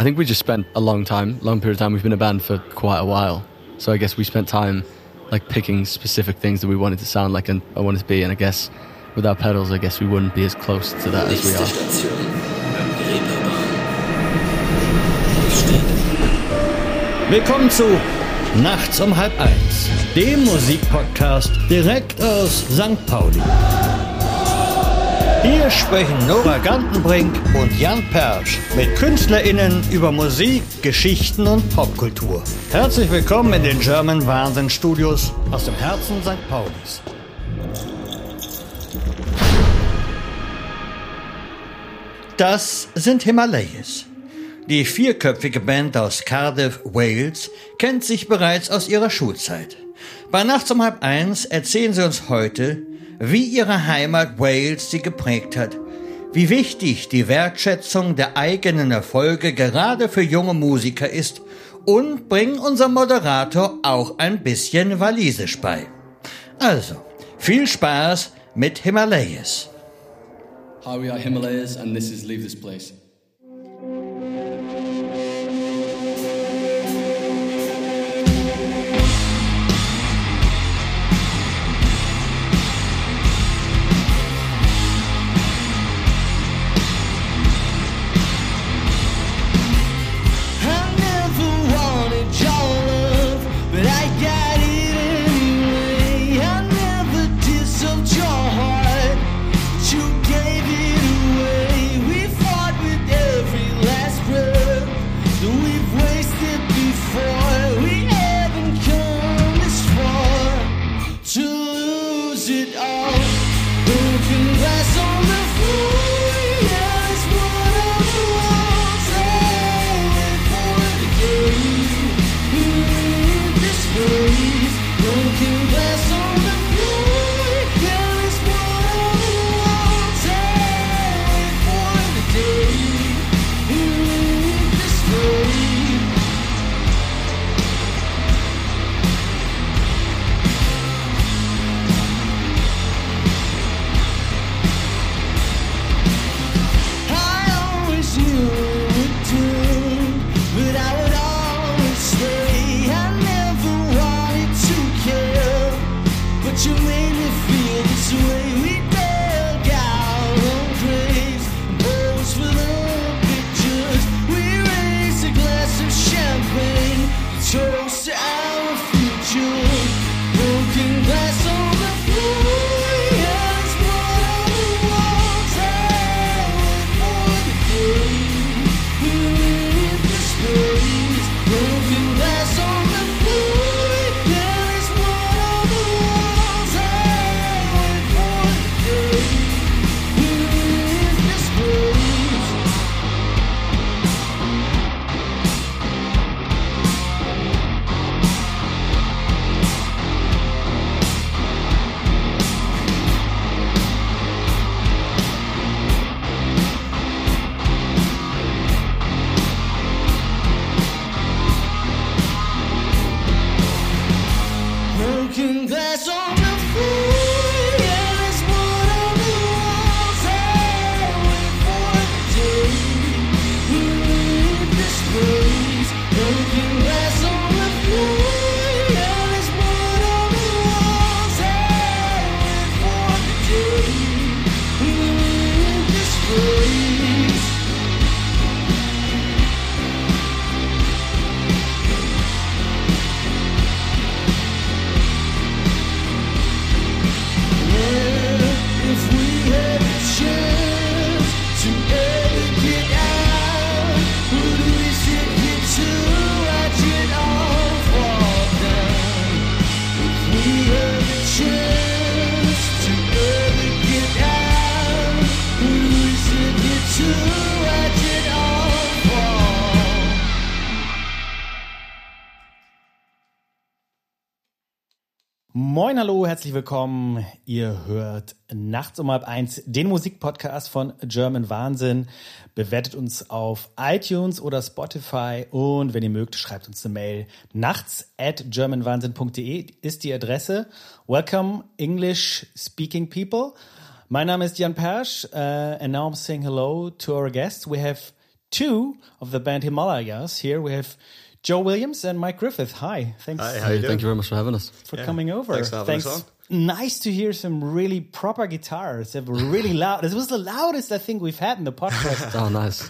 I think we just spent a long time, long period of time. We've been a band for quite a while, so I guess we spent time like picking specific things that we wanted to sound like and I wanted to be. And I guess without pedals, I guess we wouldn't be as close to that as we are. Willkommen zu Nachts um halb eins, dem Musikpodcast direkt aus St. Pauli. Hier sprechen Nora Gantenbrink und Jan Persch mit KünstlerInnen über Musik, Geschichten und Popkultur. Herzlich willkommen in den German Wahnsinn Studios aus dem Herzen St. Paulis. Das sind Himalayas. Die vierköpfige Band aus Cardiff, Wales, kennt sich bereits aus ihrer Schulzeit. Bei Nachts um halb eins erzählen sie uns heute, wie ihre Heimat Wales sie geprägt hat, wie wichtig die Wertschätzung der eigenen Erfolge gerade für junge Musiker ist und bringen unserem Moderator auch ein bisschen Walisisch bei. Also, viel Spaß mit Himalayas. Hi, we are Himalayas, and this is Leave This Place. Herzlich willkommen. Ihr hört nachts um halb eins den Musikpodcast von German Wahnsinn. Bewertet uns auf iTunes oder Spotify und wenn ihr mögt, schreibt uns eine Mail. Nachts at germanwahnsinn.de ist die Adresse. Welcome, English speaking people. My name is Jan Persch, uh, and now I'm saying hello to our guests. We have two of the band Himalayas. Here we have Joe Williams and Mike Griffith. Hi, thanks Hi, how you Hey, doing? thank you very much for having us. for Yeah, coming over. thanks for having us on. Nice to hear some really proper guitars. They were really loud. This was the loudest I think we've had in the podcast. Oh, nice.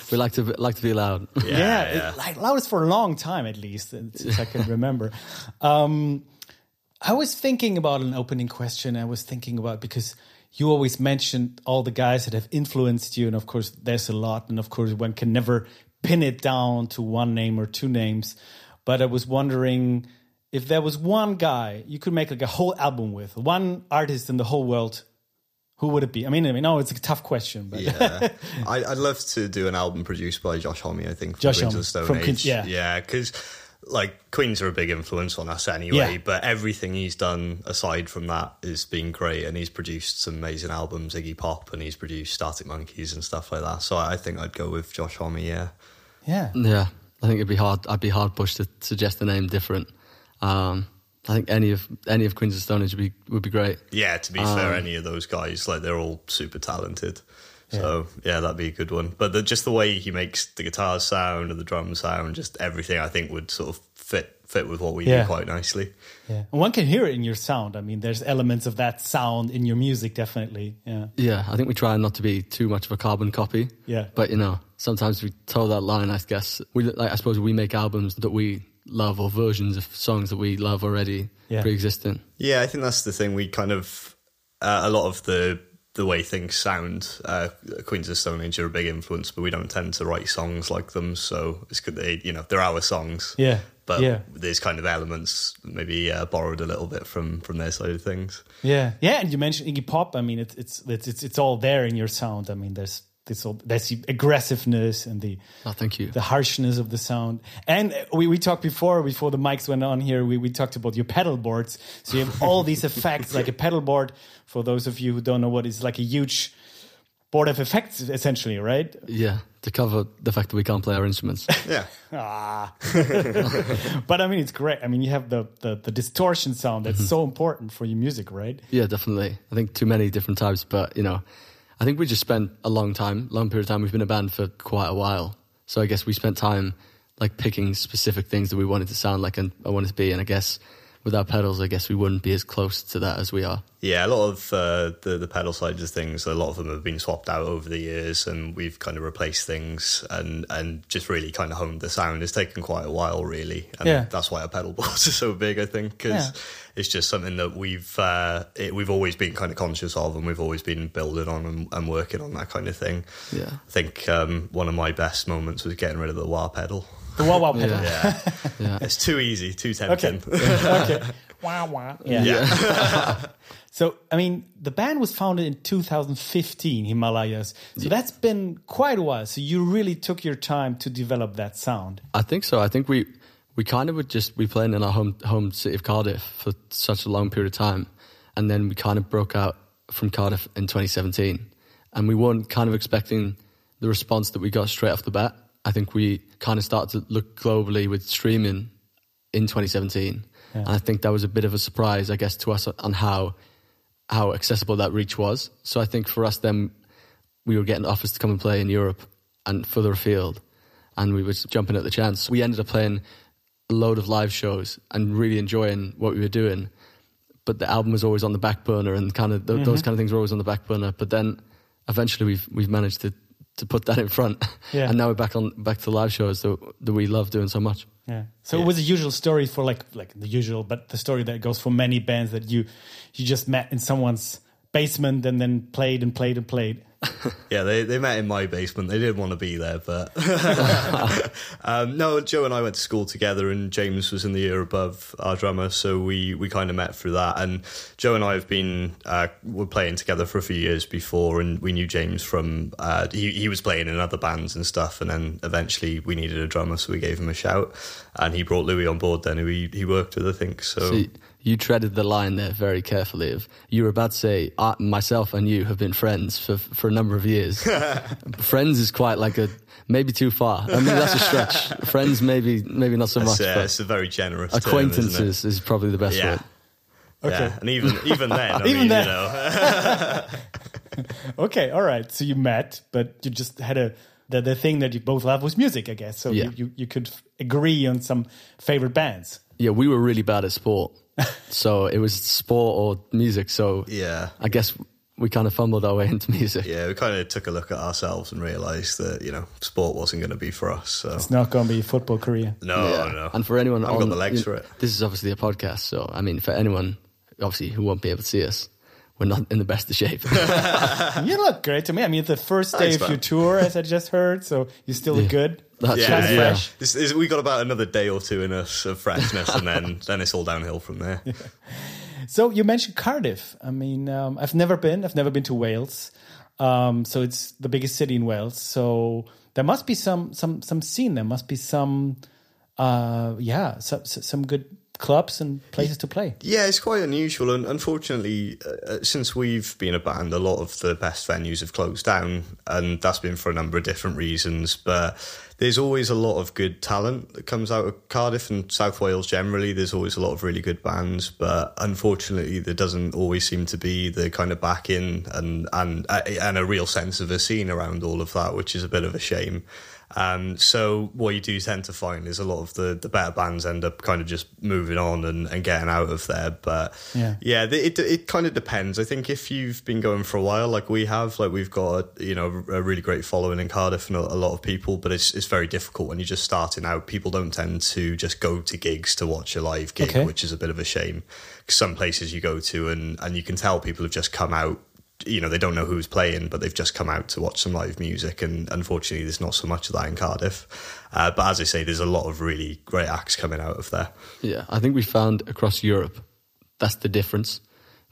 we like to be- like to be loud. yeah, it- like loudest for a long time at least, since I can remember. Um, I was thinking about an opening question. I was thinking about because you always mentioned all the guys that have influenced you, and of course, there's a lot, and of course, one can never pin it down to one name or two names. But I was wondering if there was one guy you could make like a whole album with, one artist in the whole world. Who would it be? I mean, I mean, no, it's a tough question, but yeah, I, I'd love to do an album produced by Josh Homme. I think from Josh Queens Homme, of Stone Age. Queens- yeah. yeah, because like Queens are a big influence on us anyway. Yeah. But everything he's done aside from that has been great, and he's produced some amazing albums, Iggy Pop, and he's produced Arctic Monkeys and stuff like that. So I think I'd go with Josh Homme. Yeah, yeah, Yeah, I think it'd be hard. I'd be hard pushed to suggest a name different. Um, I think any of any of Queens of Stone Age would be would be great. yeah. To be fair, any of those guys, like they're all super talented. So yeah, that'd be a good one. But the, just the way he makes the guitar sound and the drum sound, just everything, I think would sort of fit fit with what we Yeah. do quite nicely. yeah. And one can hear it in your sound. I mean, there's elements of that sound in your music, definitely. Yeah. Yeah, I think we try not to be too much of a carbon copy. Yeah. but you know, sometimes we toe that line. I guess we, like, I suppose, we make albums that we love or versions of songs that we love already, Yeah. pre-existing. Yeah, I think that's the thing. We kind of uh, a lot of the the way things sound. Uh, Queens of Stone Age are a big influence, but we don't tend to write songs like them. So it's good. They, you know, they're our songs. Yeah, but yeah. there's kind of elements maybe uh, borrowed a little bit from from their side of things. Yeah, yeah, and you mentioned Iggy Pop. I mean, it's it's it's it's, it's all there in your sound. I mean, there's this all there's the aggressiveness and the Oh, thank you. the harshness of the sound. And we, we talked before before the mics went on here. We we talked about your pedal boards. So you have all these effects like a pedal board. For those of you who don't know what is like a huge board of effects, essentially, right? Yeah, to cover the fact that we can't play our instruments. Yeah, Ah. but I mean, it's great. I mean, you have the the, the distortion sound that's so important for your music, right? Yeah, definitely. I think too many different types, but you know, I think we just spent a long time, long period of time. We've been a band for quite a while, so I guess we spent time like picking specific things that we wanted to sound like and I wanted to be. And I guess without pedals, I guess we wouldn't be as close to that as we are. yeah. A lot of uh, the the pedal sides of things, a lot of them have been swapped out over the years, and we've kind of replaced things and and just really kind of honed the sound. It's taken quite a while, really, and Yeah. that's why our pedal boards are so big. I think because Yeah. it's just something that we've uh, it, we've always been kind of conscious of, and we've always been building on and, and working on that kind of thing. Yeah. I think um, one of my best moments was getting rid of the wah pedal. The wah wah pedal. Yeah. Yeah, it's too easy, too tempting. okay. Wah wah. Yeah. yeah. So, I mean, the band was founded in 2015, Himalayas. So that's been quite a while. So you really took your time to develop that sound. I think so. I think we we kind of would just we played in our home home city of Cardiff for such a long period of time, and then we kind of broke out from Cardiff in 2017, and we weren't kind of expecting the response that we got straight off the bat. I think we kind of started to look globally with streaming in 2017, and I think that was a bit of a surprise, I guess, to us on how how accessible that reach was. So I think for us then we were getting offers to come and play in Europe and further afield, and we were jumping at the chance. We ended up playing a load of live shows and really enjoying what we were doing, but the album was always on the back burner, and kind of th- mm-hmm. those kind of things were always on the back burner. But then eventually we've we've managed to to put that in front, Yeah. and now we're back on back to live shows that that we love doing so much. Yeah. So it was a usual story for like like the usual, but the story that goes for many bands that you you just met in someone's basement and then played and played and played. Yeah, they, they met in my basement. They didn't want to be there, but um, no. Joe and I went to school together, and James was in the year above our drummer, so we, we kind of met through that. And Joe and I have been uh, were playing together for a few years before, and we knew James from uh, he he was playing in other bands and stuff, and then eventually we needed a drummer, so we gave him a shout, and he brought Louis on board. Then who he he worked with, I think. So, So you, you treaded the line there very carefully. Of you were about to say, I, myself and you have been friends for for a number of years. friends is quite like a maybe too far. I mean, that's a stretch. friends, maybe maybe not so it's, much. but it's a very generous term, isn't it? acquaintances is probably the best Yeah. word. Okay. Yeah, and even even then, I Even mean, then. you know, Okay, all right. So you met, but you just had a the the thing that you both love was music, I guess. So Yeah. you, you you could f- agree on some favorite bands. Yeah, we were really bad at sport, so it was sport or music. So Yeah. I guess we kind of fumbled our way into music. Yeah, we kind of took a look at ourselves and realised that you know sport wasn't going to be for us. So It's not going to be a football career. no, Yeah. no. And for anyone, I've on, got the legs you- for it. This is obviously a podcast, so I mean, for anyone obviously who won't be able to see us, we're not in the best of shape. You look great to me. I mean, it's the first day Thanks, of your tour, as I just heard. So you still look good. That's Yeah, right, yeah. fresh. This is, we got about another day or two in us of freshness, and then then it's all downhill from there. So you mentioned Cardiff. I mean, um, I've never been. I've never been to Wales. Um, so it's the biggest city in Wales. So there must be some some some scene. There must be some, uh, yeah, some some good clubs and places to play. Yeah, it's quite unusual, and unfortunately, uh, since we've been a band, a lot of the best venues have closed down, and that's been for a number of different reasons. But there's always a lot of good talent that comes out of Cardiff and South Wales generally. There's always a lot of really good bands, but unfortunately, there doesn't always seem to be the kind of backing and and uh, and a real sense of a scene around all of that, which is a bit of a shame. Um, so what you do tend to find is a lot of the, the better bands end up kind of just moving on and, and getting out of there. But Yeah. yeah, it it kind of depends. I think if you've been going for a while, like we have, like we've got you know a really great following in Cardiff and a, a lot of people, but it's it's very difficult when you're just starting out. People don't tend to just go to gigs to watch a live gig, Okay. which is a bit of a shame. Some places you go to and and you can tell people have just come out. You know they don't know who's playing, but they've just come out to watch some live music, and unfortunately, there's not so much of that in Cardiff. Uh, but as I say, there's a lot of really great acts coming out of there. Yeah, I think we found across Europe that's the difference,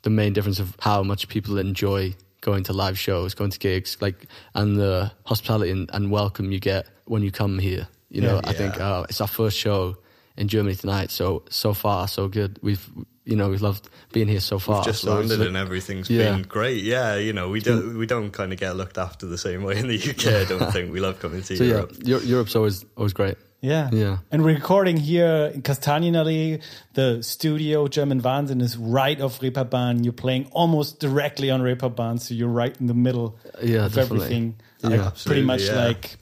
the main difference of how much people enjoy going to live shows, going to gigs, like and the hospitality and, and welcome you get when you come here. You know, Yeah. I think uh, it's our first show in Germany tonight, so so far so good. We've you know we've loved being here so far. just so it's landed like- and everything's Yeah. been great. Yeah, you know, we don't we don't kind of get looked after the same way in the UK. I don't think we love coming to So yeah, Europe. Eu- Europe's always always great. Yeah. Yeah. And we're recording here in Kastanienallee. The studio, German Wahnsinn, is right off Reeperbahn. You're playing almost directly on Reeperbahn, so you're right in the middle Yeah, of definitely. everything. Yeah. Like, Absolutely, pretty much yeah. like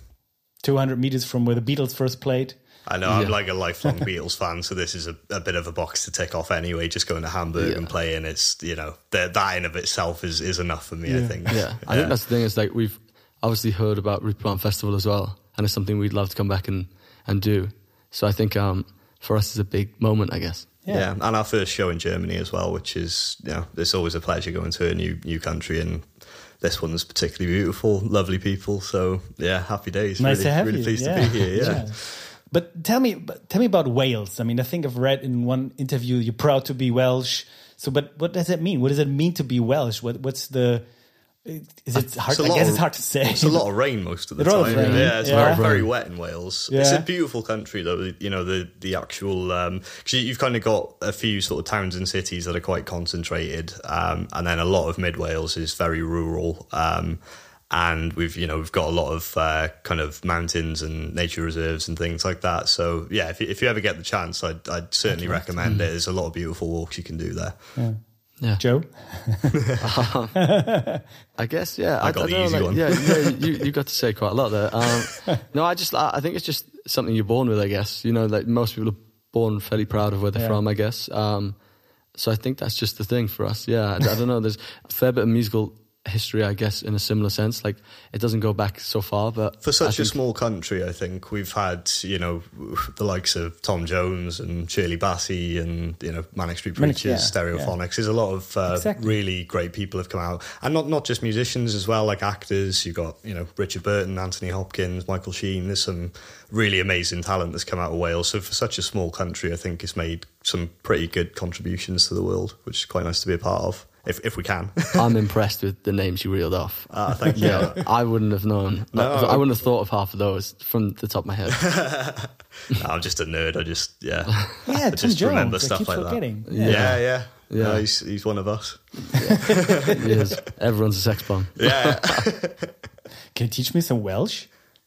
200 meters from where the Beatles first played. I know I'm like a lifelong Beatles fan, so this is a, a bit of a box to tick off anyway. Just going to Hamburg Yeah. and playing, it's you know that that in of itself is is enough for me. I think. Yeah, I think that's the thing. Is like we've obviously heard about Reeperbahn Festival as well, and it's something we'd love to come back and and do. So I think um, for us, it's a big moment, I guess. Yeah. and our first show in Germany as well, which is you know it's always a pleasure going to a new new country and. This one's particularly beautiful, lovely people. So yeah, happy days. Nice really, to have really you. pleased yeah. to be here. Yeah. But tell me, but tell me about Wales. I mean, I think I've read in one interview you're proud to be Welsh. So, but what does that mean? What does it mean to be Welsh? What, what's the? Is it hard? I guess of- it's hard to say. It's a lot of rain most of the time. of Yeah, it's yeah. very very wet in Wales. Yeah. It's a beautiful country though. You know the the actual because you, you've kind of got a few sort of towns and cities that are quite concentrated, um, and then a lot of mid Wales is very rural. Um, and we've you know we've got a lot of uh, kind of mountains and nature reserves and things like that. So yeah, if you, if you ever get the chance, I'd, I'd certainly recommend it. There's a lot of beautiful walks you can do there. Yeah, Joe. I guess. Yeah, I got the don't know, easy like, one. Yeah, yeah you, you got to say quite a lot there. Um, no, I just I I think it's just something you're born with. I guess you know, like most people are born fairly proud of where they're Yeah. from. I guess. Um, so I think that's just the thing for us. Yeah, I, I don't know. There's a fair bit of musical history, I guess, in a similar sense. Like it doesn't go back so far, but For I such a small country, I think we've had you know the likes of Tom Jones and Shirley Bassey and you know Manic Street Manic- Preachers, yeah, Stereophonics. There's a lot of uh, Exactly. really great people have come out, and not not just musicians as well, like actors. You've got you know Richard Burton, Anthony Hopkins, Michael Sheen. There's some really amazing talent that's come out of Wales. So for such a small country, I think it's made some pretty good contributions to the world, which is quite nice to be a part of, if if we can. I'm impressed with the names you reeled off. uh, thank you. Yeah, I wouldn't have known. No. I, I wouldn't have thought of half of those from the top of my head. No, I'm just a nerd. I just yeah. Yeah, I just Jones. remember I stuff like forgetting. that. Yeah. Yeah, yeah. Yeah. No, he's he's one of us. He is. Everyone's a sex bomb. Yeah. Can you teach me some Welsh?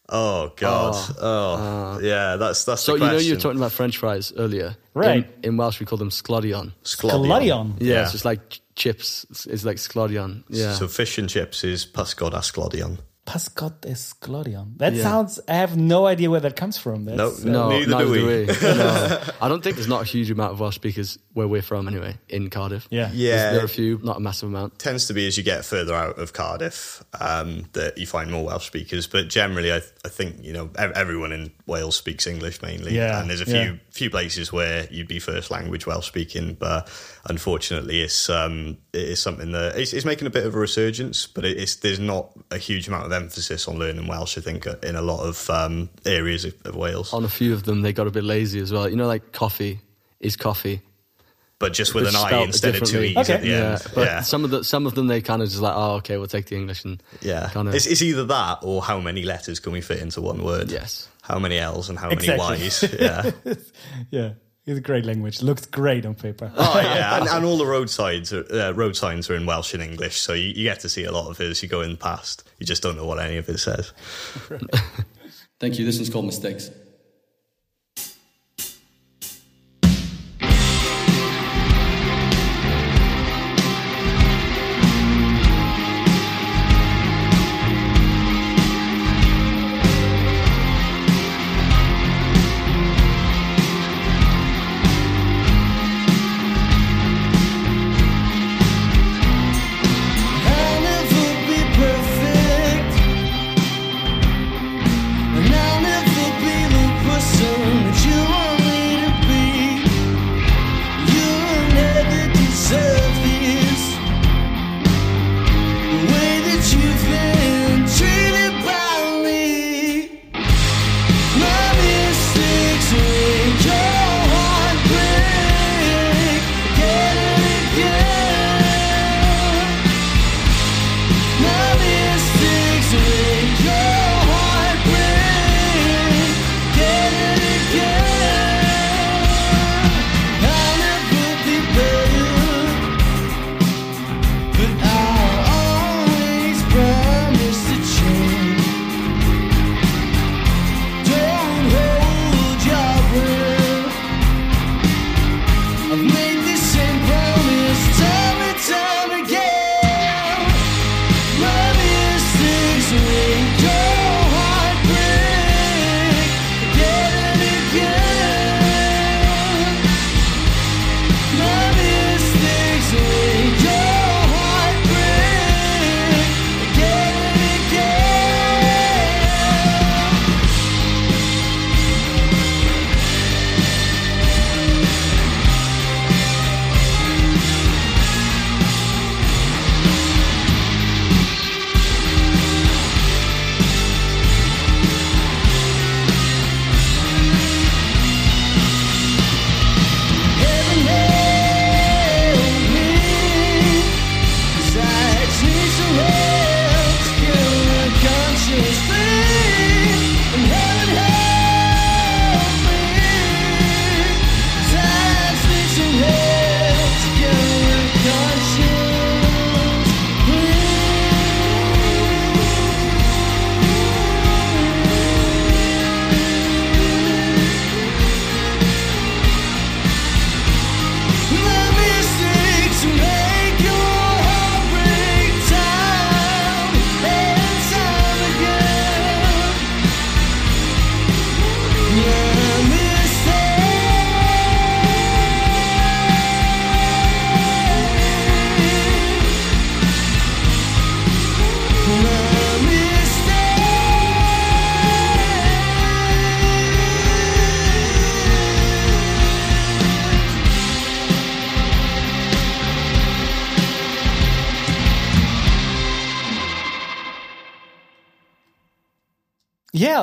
oh God. Oh, yeah. That's that's. So the you know you were talking about French fries earlier, Right. In, in Welsh we call them sglodion. Scaladion. Yeah, it's just like ch- chips. It's, it's like sglodion. Yeah, So fish and chips is Pusgod Asclodion. Pascot Esclodion. That Yeah. sounds. I have no idea where that comes from. That's, No, uh, No, Neither neither do do we. we. No. I don't think there's not a huge amount of Welsh speakers where we're from anyway, in Cardiff. Yeah. Yeah. There's- there are a few, not a massive amount. tends to be as you get further out of Cardiff um, that you find more Welsh speakers. But generally, I, I think you know everyone in Wales speaks English mainly, Yeah, and there's a few yeah. few places where you'd be first language Welsh speaking. But unfortunately, it's um, it is something that it's, it's making a bit of a resurgence. But it's there's not a huge amount of emphasis on learning Welsh. I think uh, in a lot of um, areas of, of Wales, On a few of them, they got a bit lazy as well. You know, like coffee is coffee. But just with but an I instead of two differently. e's at Okay. the Yeah, end. but yeah. some of the some of them they kind of just like, oh, okay, we'll take the English and Yeah, kind of it's, it's either that or how many letters can we fit into one word? yes. How many L's and how Exactly. many Y's? Yeah. yeah. It's a great language. Looks great on paper. oh yeah, and, and all the road signs, are, uh, road signs are in Welsh and English, so you, you get to see a lot of it as you go in past. You just don't know what any of it says. Thank you. This one's called Mistakes.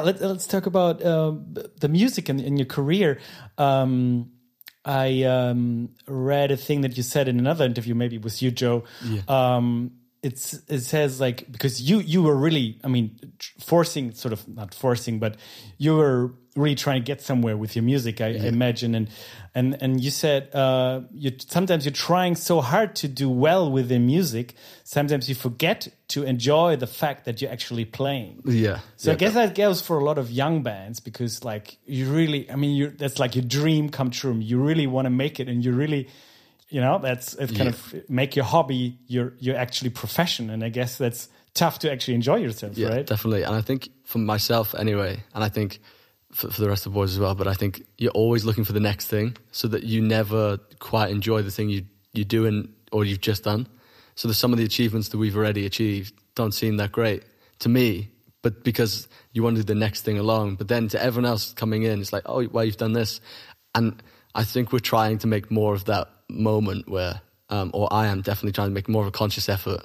Let, let's talk about uh, the music in, in your career. Um, I um, read a thing that you said in another interview, maybe with you, Joe. Um, it's it says like because you you were really, I mean, forcing sort of not forcing, but you were really trying to get somewhere with your music. I, I imagine, and and and you said uh, you sometimes you're trying so hard to do well with the music. Sometimes you forget to enjoy the fact that you're actually playing. Yeah. So yeah. I guess that goes for a lot of young bands because, like, you really, I mean, you that's like your dream come true. You really want to make it, and you really, you know, that's it kind Yeah. of make your hobby your your actually profession. And I guess that's tough to actually enjoy yourself, Yeah, right? definitely. And I think for myself anyway, and I think for, for the rest of the boys as well, but I think you're always looking for the next thing so that you never quite enjoy the thing you, you're doing or you've just done. So that some of the achievements that we've already achieved don't seem that great to me, but because you want to do the next thing along. But then to everyone else coming in, it's like, oh, well, you've done this. And I think we're trying to make more of that moment where, um, or I am definitely trying to make more of a conscious effort,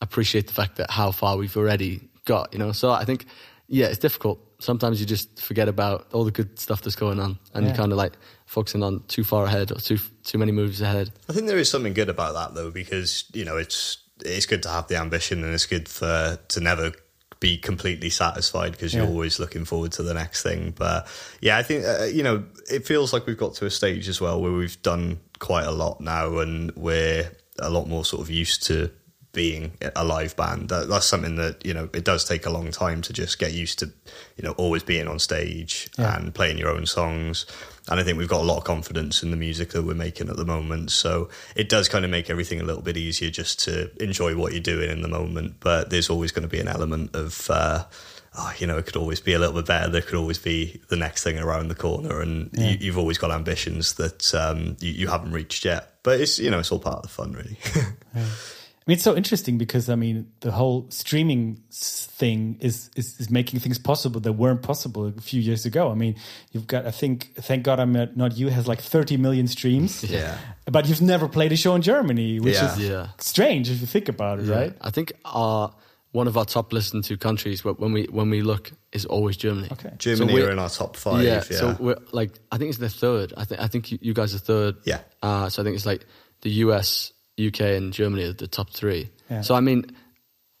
appreciate the fact that how far we've already got, you know? So I think, yeah, it's difficult. Sometimes you just forget about all the good stuff that's going on and Yeah. you kind of like focusing on too far ahead or too, too many moves ahead. I think there is something good about that though, because you know it's it's good to have the ambition, and it's good for to never be completely satisfied because you're Yeah. always looking forward to the next thing. But yeah, I think uh, you know it feels like we've got to a stage as well where we've done quite a lot now, and we're a lot more sort of used to being a live band. That, that's something that you know it does take a long time to just get used to, you know, always being on stage Yeah. and playing your own songs. And I think we've got a lot of confidence in the music that we're making at the moment. So it does kind of make everything a little bit easier just to enjoy what you're doing in the moment. But there's always going to be an element of, uh, oh, you know, it could always be a little bit better. There could always be the next thing around the corner. And you, you've always got ambitions that um, you, you haven't reached yet. But it's, you know, it's all part of the fun, really. I mean, it's so interesting because I mean, the whole streaming thing is, is is making things possible that weren't possible a few years ago. I mean, you've got, I think, thank God I'm not, not you, has like 30 million streams. Yeah. But you've never played a show in Germany, which Yeah. is Yeah. strange if you think about it, right? I think our, one of our top listened to countries when we, when we look is always Germany. Okay. Germany we're- are in our top five. yeah, Yeah. So we're like, I think it's the third. I think I think you, you guys are third. Yeah. Uh, so I think it's like the US, UK, and Germany are the top three. Yeah. So I mean,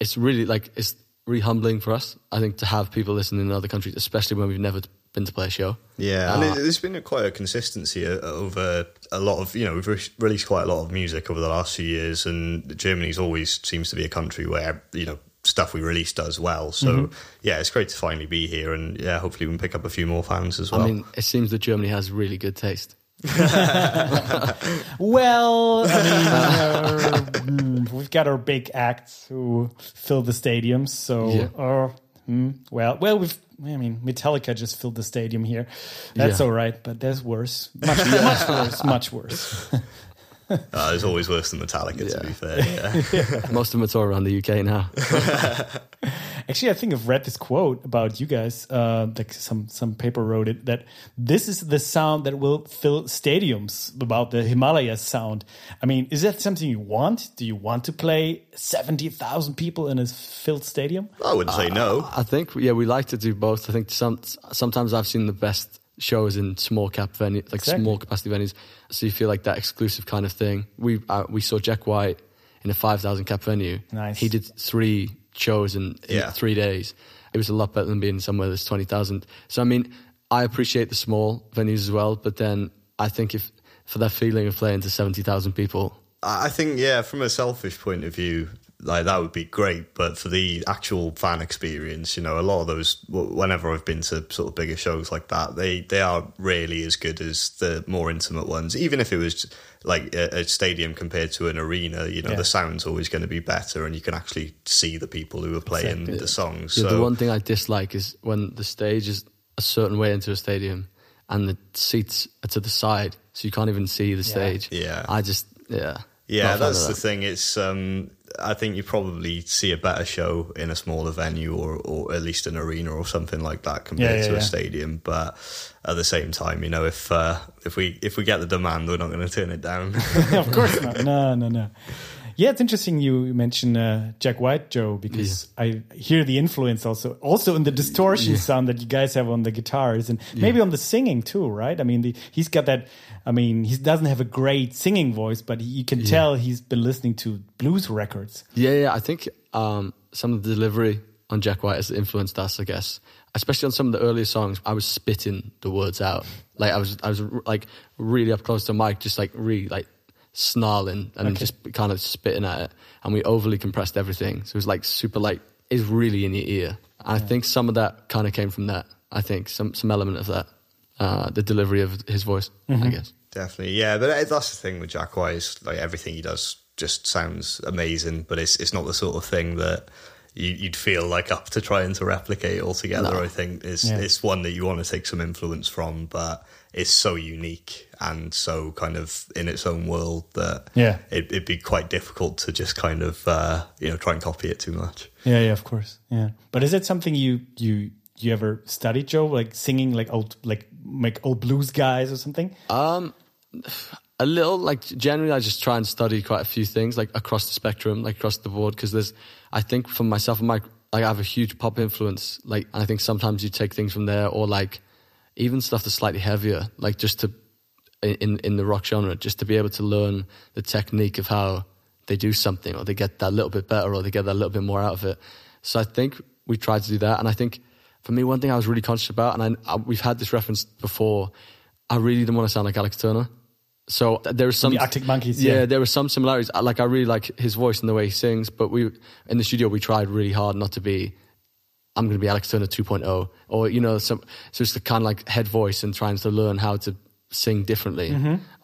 it's really like it's really humbling for us. I think to have people listening in other countries, especially when we've never been to play a show. Yeah, Uh, and it, there's been a, quite a consistency o- over a lot of you know we've re- released quite a lot of music over the last few years, and Germany's always seems to be a country where you know stuff we release does well. So Mm-hmm. yeah, it's great to finally be here, and yeah, hopefully we can pick up a few more fans as well. I mean, it seems that Germany has really good taste. Well, I mean, uh, mm, we've got our big acts who fill the stadiums. So, Yeah. uh, mm, well, well, we've. I mean, Metallica just filled the stadium here. That's Yeah. all right, but there's worse. Much, much worse. Much worse. uh, it's always worse than Metallica, to be fair. Yeah. Most of them are tour around the UK now. Actually, I think I've read this quote about you guys. Uh, like some some paper wrote it that this is the sound that will fill stadiums. About the Himalayas sound. I mean, is that something you want? Do you want to play seventy thousand people in a filled stadium? I wouldn't say no. I think yeah, we like to do both. I think some sometimes I've seen the best shows in small cap venues, like Exactly. small capacity venues. So you feel like that exclusive kind of thing. We uh, we saw Jack White in a five thousand cap venue. Nice. He did three shows in, in Yeah. three days. It was a lot better than being somewhere that's twenty thousand. So I mean, I appreciate the small venues as well, but then I think if for that feeling of playing to seventy thousand people, I I think, yeah, from a selfish point of view, like that would be great. But for the actual fan experience, you know, a lot of those, whenever I've been to sort of bigger shows like that, they they are really as good as the more intimate ones. Even if it was like a, a stadium compared to an arena, you know, Yeah. the sound's always going to be better, and you can actually see the people who are playing Exactly. the songs. Yeah, so the one thing I dislike is when the stage is a certain way into a stadium and the seats are to the side, so you can't even see the stage. Yeah. I just yeah. Yeah, not a fan that's of the thing. It's um, I think you probably see a better show in a smaller venue or, or at least an arena or something like that compared Yeah, yeah, to a stadium. But at the same time, you know, if uh, if we if we get the demand, we're not going to turn it down. of course not. No, no, no. Yeah, it's interesting you mention uh, Jack White, Joe, because I hear the influence also, also in the distortion sound that you guys have on the guitars, and maybe on the singing too, right? I mean, the, he's got that. I mean, he doesn't have a great singing voice, but you can tell he's been listening to blues records. Yeah, yeah. I think um, some of the delivery on Jack White has influenced us. I guess, especially on some of the earlier songs, I was spitting the words out. Like I was, I was like really up close to mic, just like really like snarling and just kind of spitting at it. And we overly compressed everything, so it was like super like is really in your ear. And I think some of that kind of came from that. I think some some element of that, uh, the delivery of his voice. I guess. Definitely, yeah. But that's the thing with Jack White. is, Like everything he does just sounds amazing, but it's it's not the sort of thing that you, you'd feel like up to trying to replicate altogether. No. I think it's Yeah. it's one that you want to take some influence from, but it's so unique and so kind of in its own world that Yeah. it, it'd be quite difficult to just kind of uh, you know try and copy it too much. Yeah, yeah, of course. Yeah. But is it something you you you ever studied, Joe? Like singing like old like like old blues guys or something? Um, a little like generally, I just try and study quite a few things like across the spectrum, like across the board, because there's, I think for myself and Mike, like I have a huge pop influence. Like, and I think sometimes you take things from there, or like even stuff that's slightly heavier, like just to in in the rock genre, just to be able to learn the technique of how they do something, or they get that little bit better, or they get that little bit more out of it. So I think we tried to do that, and I think for me, one thing I was really conscious about, and I, I, we've had this reference before, I really didn't want to sound like Alex Turner. So there are some The Arctic Monkeys, Yeah, yeah. there were some similarities. I- Like I really like his voice and the way he sings, but we in the studio we tried really hard not to be. I'm going to be Alex Turner 2.0, or you know, some so it's the kind of like head voice and trying to learn how to sing differently.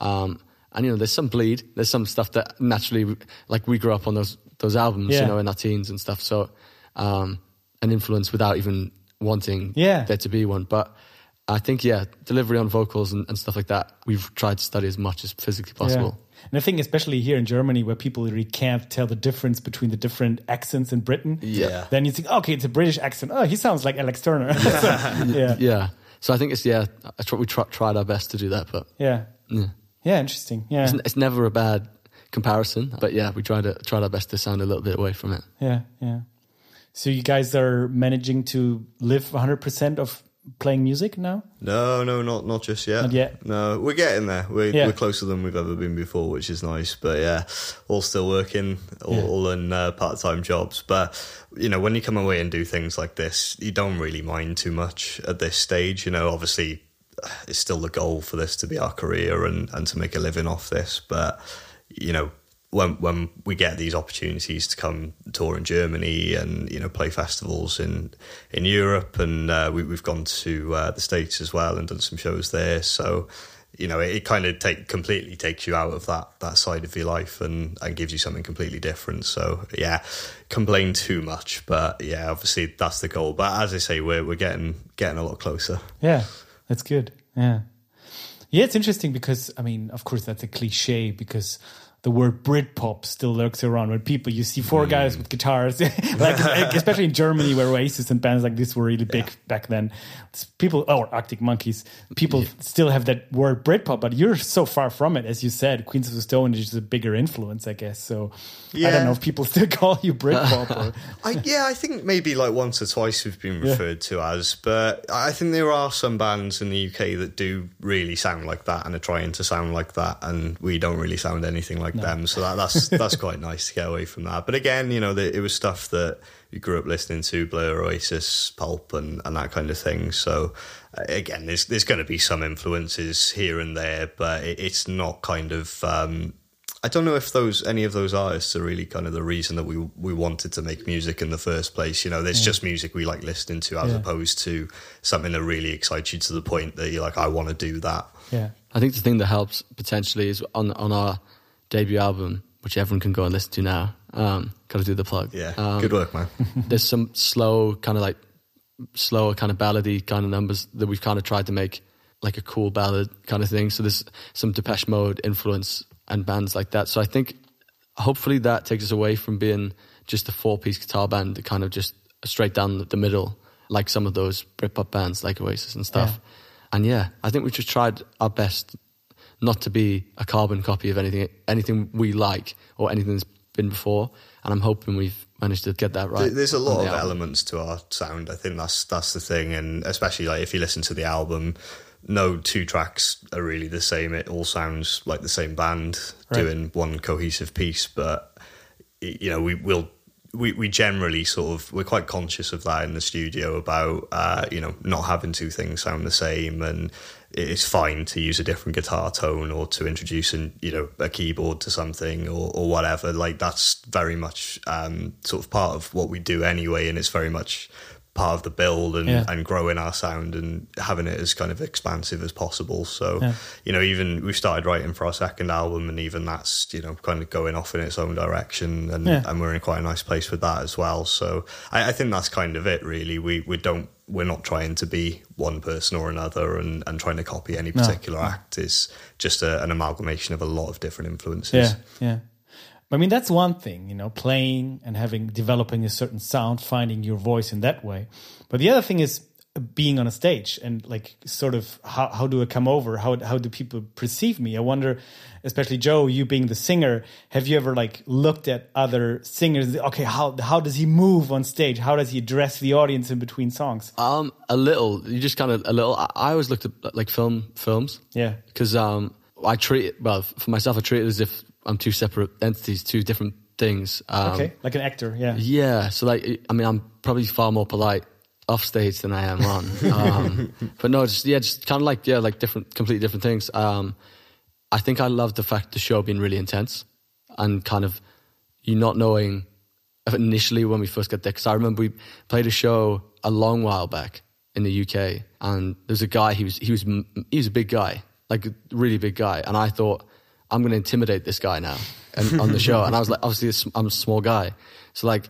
Um, and you know, there's some bleed. There's some stuff that naturally, like we grew up on those those albums, Yeah. you know, in our teens and stuff. So um, an influence without even wanting Yeah. there to be one. But I think yeah, delivery on vocals and, and stuff like that. We've tried to study as much as physically possible. And I think especially here in Germany where people really can't tell the difference between the different accents in Britain. Yeah. Then you think, okay, it's a British accent. Oh, he sounds like Alex Turner. So, yeah. Yeah. So I think it's yeah. I tr- we tr- tried our best to do that, but Yeah. yeah. Yeah, interesting. Yeah. it's, it's never a bad comparison. But yeah, we tried to tried our best to sound a little bit away from it. Yeah, yeah. So you guys are managing to live 100% of playing music now? No, no, not not just yet. Not yet? No, we're getting there. We're, Yeah. we're closer than we've ever been before, which is nice. But yeah, all still working, all, Yeah. all in uh, part time jobs. But you know, when you come away and do things like this, you don't really mind too much at this stage. You know, obviously, it's still the goal for this to be our career and and to make a living off this. But you know. When when we get these opportunities to come tour in Germany and you know play festivals in in Europe and uh, we, we've gone to uh, the states as well and done some shows there. So you know it, it kind of take completely takes you out of that that side of your life and and gives you something completely different. So yeah, complain too much, but yeah, obviously that's the goal. But as I say, we're we're getting getting a lot closer. Yeah, that's good. Yeah. Yeah, it's interesting because, I mean, of course, that's a cliche because the word Britpop still lurks around when people, you see four guys mm. with guitars, like, especially in Germany where Oasis and bands like this were really big back then. It's people, or Arctic Monkeys, people still have that word Britpop, but you're so far from it. As you said, Queens of the Stone is just a bigger influence, I guess. So I don't know if people still call you Britpop or. I, yeah, I think maybe like once or twice we've been referred to as, but I think there are some bands in the UK that do really sound like that and are trying to sound like that, and we don't really sound anything like them. So that, that's that's quite nice to get away from that. But again, you know, the, it was stuff that we grew up listening to, Blur, Oasis, Pulp, and, and that kind of thing. So uh, again, there's there's going to be some influences here and there, but it, it's not kind of. Um, I don't know if those any of those artists are really kind of the reason that we we wanted to make music in the first place. You know, there's just music we like listening to as Yeah. opposed to something that really excites you to the point that you're like, I want to do that. Yeah. I think the thing that helps potentially is on on our debut album, which everyone can go and listen to now. Um, Got to do the plug. Yeah, Um, good work, man. there's some slow kind of like slower kind of ballady kind of numbers that we've kind of tried to make like a cool ballad kind of thing so there's some depeche mode influence and bands like that so i think hopefully that takes us away from being just a four piece guitar band that kind of just straight down the middle like some of those britpop bands like oasis and stuff and yeah i think we've just tried our best not to be a carbon copy of anything anything we like or anything that's been before and i'm hoping we've managed to get that right There's a lot the of album. elements to our sound. I think that's that's the thing, and especially like if you listen to the album, no two tracks are really the same. It all sounds like the same band Right. doing one cohesive piece, but you know we will. We, we generally sort of we're quite conscious of that in the studio about uh, you know not having two things sound the same. And it's fine to use a different guitar tone or to introduce an, you know a keyboard to something or, or whatever. Like that's very much um, sort of part of what we do anyway. And it's very much part of the build and, Yeah. and growing our sound and having it as kind of expansive as possible. So, Yeah. you know, even we started writing for our second album, and even that's you know kind of going off in its own direction, and Yeah. and we're in quite a nice place with that as well. So, I, I think that's kind of it. Really, we we don't we're not trying to be one person or another and, and trying to copy any particular act. It's just a, an amalgamation of a lot of different influences. Yeah, yeah. I mean, that's one thing, you know, playing and having developing a certain sound, finding your voice in that way. But the other thing is being on a stage and like sort of how how do I come over? How how do people perceive me? I wonder, especially Joe, you being the singer, have you ever like looked at other singers? Okay, how how does he move on stage? How does he address the audience in between songs? Um, a little. You just kind of a little. I, I always looked at like film films. Yeah. Because um, I treat it well for myself. I treat it as if I'm two separate entities, two different things. Um, Okay, like an actor, yeah. Yeah. So like, I mean, I'm probably far more polite off stage than I am on. Um, but no, just yeah, just kind of like yeah, like different, completely different things. Um, I think I love the fact the show being really intense and kind of you not knowing initially when we first got there. Because I remember we played a show a long while back in the UK, and there's a guy. He was he was he was a big guy, like a really big guy, and I thought I'm going to intimidate this guy now and, on the show. And I was like, obviously I'm a small guy, so like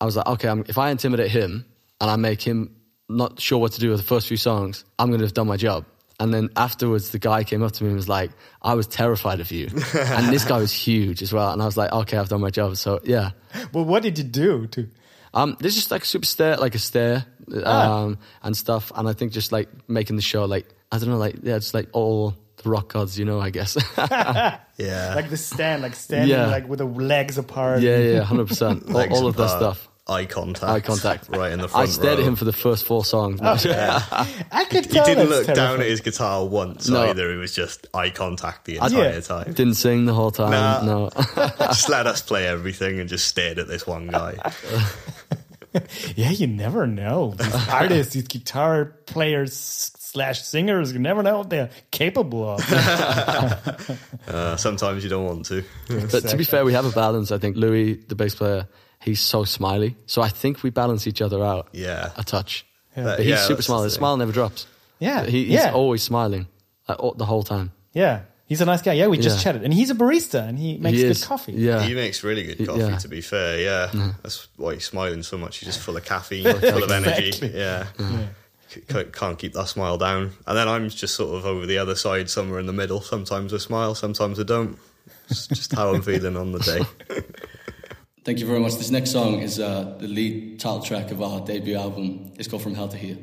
I was like, okay, I'm, if I intimidate him and I make him not sure what to do with the first few songs, I'm going to have done my job. And then afterwards, the guy came up to me and was like, I was terrified of you. and this guy was huge as well. And I was like, okay, I've done my job. So yeah. Well, what did you do to? Um, there's just like super stare, like a stare, um, and stuff. And I think just like making the show, like, I don't know, like, yeah, it's like all rock gods, you know, I guess. Yeah. Like the stand, like standing Yeah. like with the legs apart. yeah, yeah, 100%. all, Legs all of that apart, stuff. Eye contact. Eye contact. Right in the front I stared row. at him for the first four songs. Oh, I could He tell. didn't that's look down terrifying. at his guitar once No. either. It was just eye contact the I- entire Yeah. time. Didn't sing the whole time. Nah. No. just let us play everything and just stared at this one guy. Yeah, you never know. These artists, these guitar players slash singers, you never know what they're capable of. Uh, sometimes you don't want to. But to be fair, we have a balance. I think Louis, the bass player, he's so smiley. So I think we balance each other out Yeah. a touch. That- But he's yeah, super smiley. the The smile never drops. Yeah, He, he's yeah, always smiling like, all, the whole time. yeah. He's a nice guy. Yeah, we just Yeah. chatted, and he's a barista, and he makes he good coffee. Yeah. He makes really good coffee, yeah. to be fair. Yeah, that's why he's smiling so much. He's just full of caffeine, full of energy. Exactly. Yeah, C- c- can't keep that smile down. And then I'm just sort of over the other side, somewhere in the middle. Sometimes I smile, sometimes I don't. It's just how I'm feeling on the day. Thank you very much. This next song is uh, the lead title track of our debut album. It's called From Hell to Here.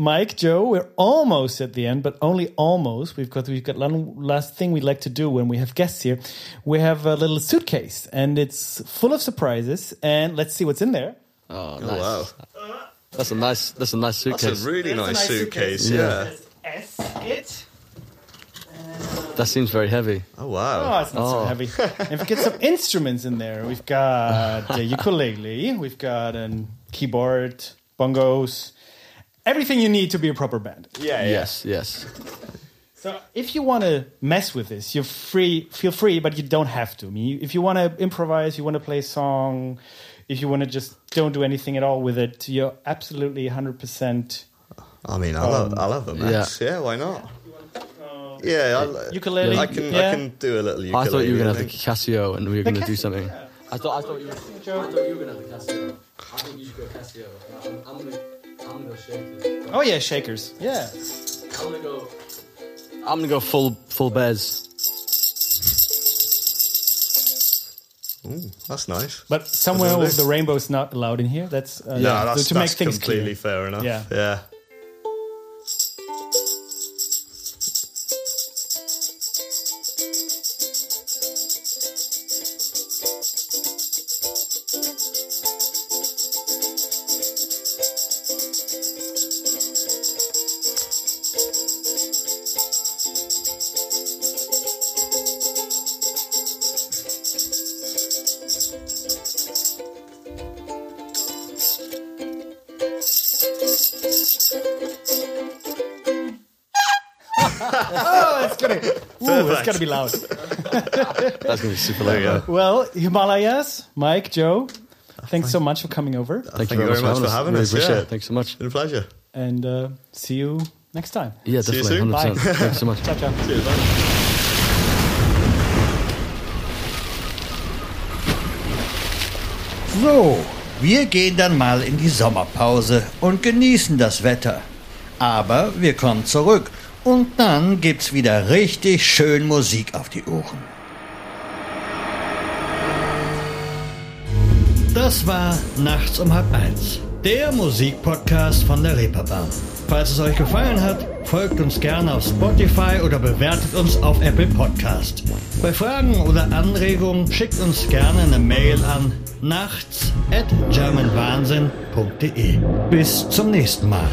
Mike, Joe, we're almost at the end, but only almost. We've got we've got one last thing we'd like to do when we have guests here. We have a little suitcase, and it's full of surprises. And let's see what's in there. Oh, Oh, wow. That's a nice. That's a nice That's suitcase. a really That's a nice, nice suitcase. suitcase. Yeah. S it. that seems very heavy. Oh wow! Oh, wow. it's not so Oh. heavy. and we've got some instruments in there. We've got a ukulele. We've got a keyboard, bongos, everything you need to be a proper band. Yeah. Yes, yes. So if you want to mess with this, you're free. Feel free, but you don't have to. I mean, if you want to improvise, you want to play a song, if you want to just don't do anything at all with it, you're absolutely 100. percent I mean, I love, I love a um, mess. Yeah. why not? Uh, yeah, I, Ukulele, I can, yeah. I can do a little ukulele. I thought you were gonna have the think. Casio and we were gonna do something. yeah. I thought I thought you were, I thought you were gonna have the Casio. I think you should go Casio. I'm, I'm gonna I'm gonna go shakers. Oh yeah, shakers. Yeah. I'm gonna go. I'm gonna go full full Bez. Ooh, that's nice. But somewhere Is that with it? the rainbow's not allowed in here. That's uh, no, yeah, that's, to that's make things completely clear. fair enough. Yeah. Yeah. Oh, it's gonna. Ooh, it's gonna be loud. That's gonna be super you loud. go. Well, Himalayas, Mike, Joe, thanks so much for coming over, Thank, Thank you very much for us. having Really us, Appreciate yeah. it. Thanks so much. Been a pleasure. and uh, see you next time. Yeah, See you definitely. soon. 100%. Bye. Thanks so much. Ciao, ciao. Cheers, man. So, wir gehen dann mal in die Sommerpause und genießen das Wetter. Aber wir kommen zurück und dann gibt's wieder richtig schön Musik auf die Ohren. Das war Nachts um halb eins, der Musikpodcast von der Reeperbahn. Falls es euch gefallen hat, folgt uns gerne auf Spotify oder bewertet uns auf Apple Podcast. Bei Fragen oder Anregungen schickt uns gerne eine Mail an nachts at germanwahnsinn.de. Bis zum nächsten Mal.